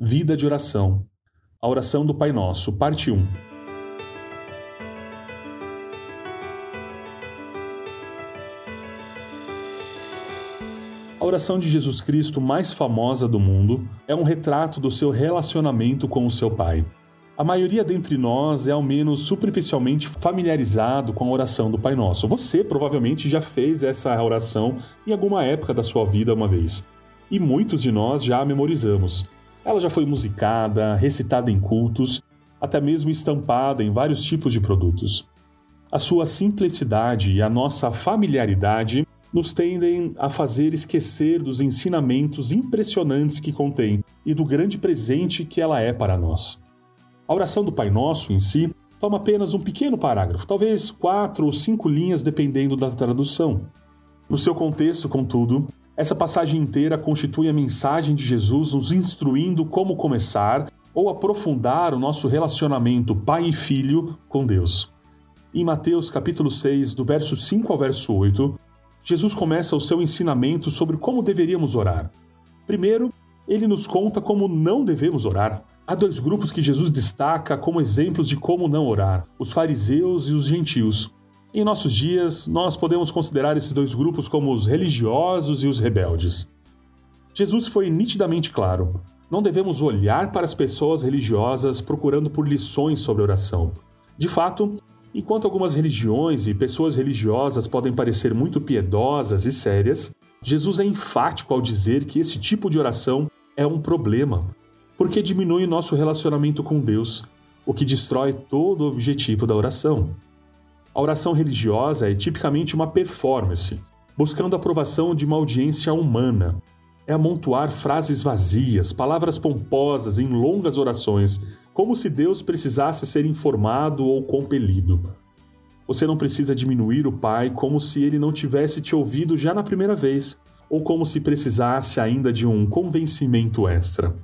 Vida de oração. A oração do Pai Nosso, parte 1. A oração de Jesus Cristo mais famosa do mundo é um retrato do seu relacionamento com o seu Pai. A maioria dentre nós é ao menos superficialmente familiarizado com a oração do Pai Nosso. Você provavelmente já fez essa oração em alguma época da sua vida uma vez. E muitos de nós já a memorizamos. Ela já foi musicada, recitada em cultos, até mesmo estampada em vários tipos de produtos. A sua simplicidade e a nossa familiaridade nos tendem a fazer esquecer dos ensinamentos impressionantes que contém e do grande presente que ela é para nós. A oração do Pai Nosso em si toma apenas um pequeno parágrafo, talvez quatro ou cinco linhas dependendo da tradução. No seu contexto, contudo, essa passagem inteira constitui a mensagem de Jesus nos instruindo como começar ou aprofundar o nosso relacionamento pai e filho com Deus. Em Mateus capítulo 6, do verso 5 ao verso 8, Jesus começa o seu ensinamento sobre como deveríamos orar. Primeiro, ele nos conta como não devemos orar. Há dois grupos que Jesus destaca como exemplos de como não orar: os fariseus e os gentios. Em nossos dias, nós podemos considerar esses dois grupos como os religiosos e os rebeldes. Jesus foi nitidamente claro: não devemos olhar para as pessoas religiosas procurando por lições sobre oração. De fato, enquanto algumas religiões e pessoas religiosas podem parecer muito piedosas e sérias, Jesus é enfático ao dizer que esse tipo de oração é um problema, porque diminui nosso relacionamento com Deus, o que destrói todo o objetivo da oração. A oração religiosa é tipicamente uma performance, buscando a aprovação de uma audiência humana. É amontoar frases vazias, palavras pomposas em longas orações, como se Deus precisasse ser informado ou compelido. Você não precisa diminuir o Pai como se ele não tivesse te ouvido já na primeira vez, ou como se precisasse ainda de um convencimento extra.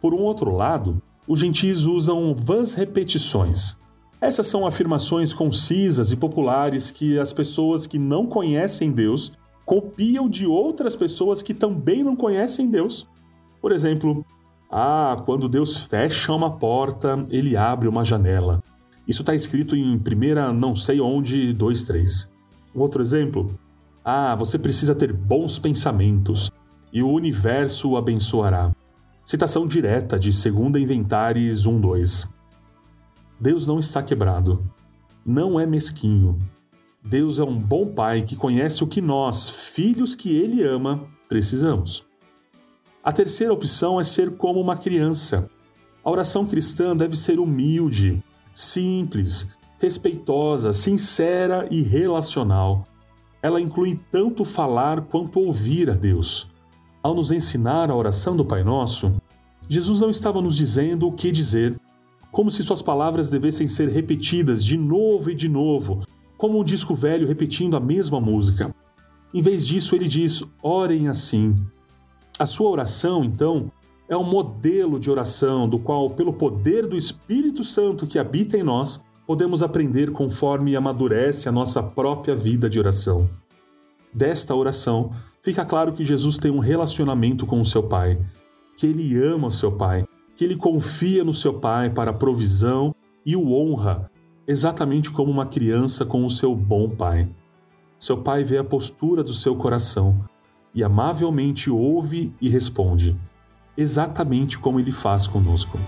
Por um outro lado, os gentis usam vãs repetições, essas são afirmações concisas e populares que as pessoas que não conhecem Deus copiam de outras pessoas que também não conhecem Deus. Por exemplo, ah, quando Deus fecha uma porta, ele abre uma janela. Isso está escrito em primeira não sei onde 2.3. Um outro exemplo. Ah, você precisa ter bons pensamentos e o universo o abençoará. Citação direta de 2 Inventares 1.2. Deus não está quebrado. Não é mesquinho. Deus é um bom pai que conhece o que nós, filhos que ele ama, precisamos. A terceira opção é ser como uma criança. A oração cristã deve ser humilde, simples, respeitosa, sincera e relacional. Ela inclui tanto falar quanto ouvir a Deus. Ao nos ensinar a oração do Pai Nosso, Jesus não estava nos dizendo o que dizer, como se suas palavras devessem ser repetidas de novo e de novo, como um disco velho repetindo a mesma música. Em vez disso, ele diz: orem assim. A sua oração, então, é um modelo de oração do qual, pelo poder do Espírito Santo que habita em nós, podemos aprender conforme amadurece a nossa própria vida de oração. Desta oração, fica claro que Jesus tem um relacionamento com o seu Pai, que ele ama o seu Pai que ele confia no seu pai para a provisão e o honra, exatamente como uma criança com o seu bom pai. Seu pai vê a postura do seu coração e amavelmente ouve e responde, exatamente como ele faz conosco.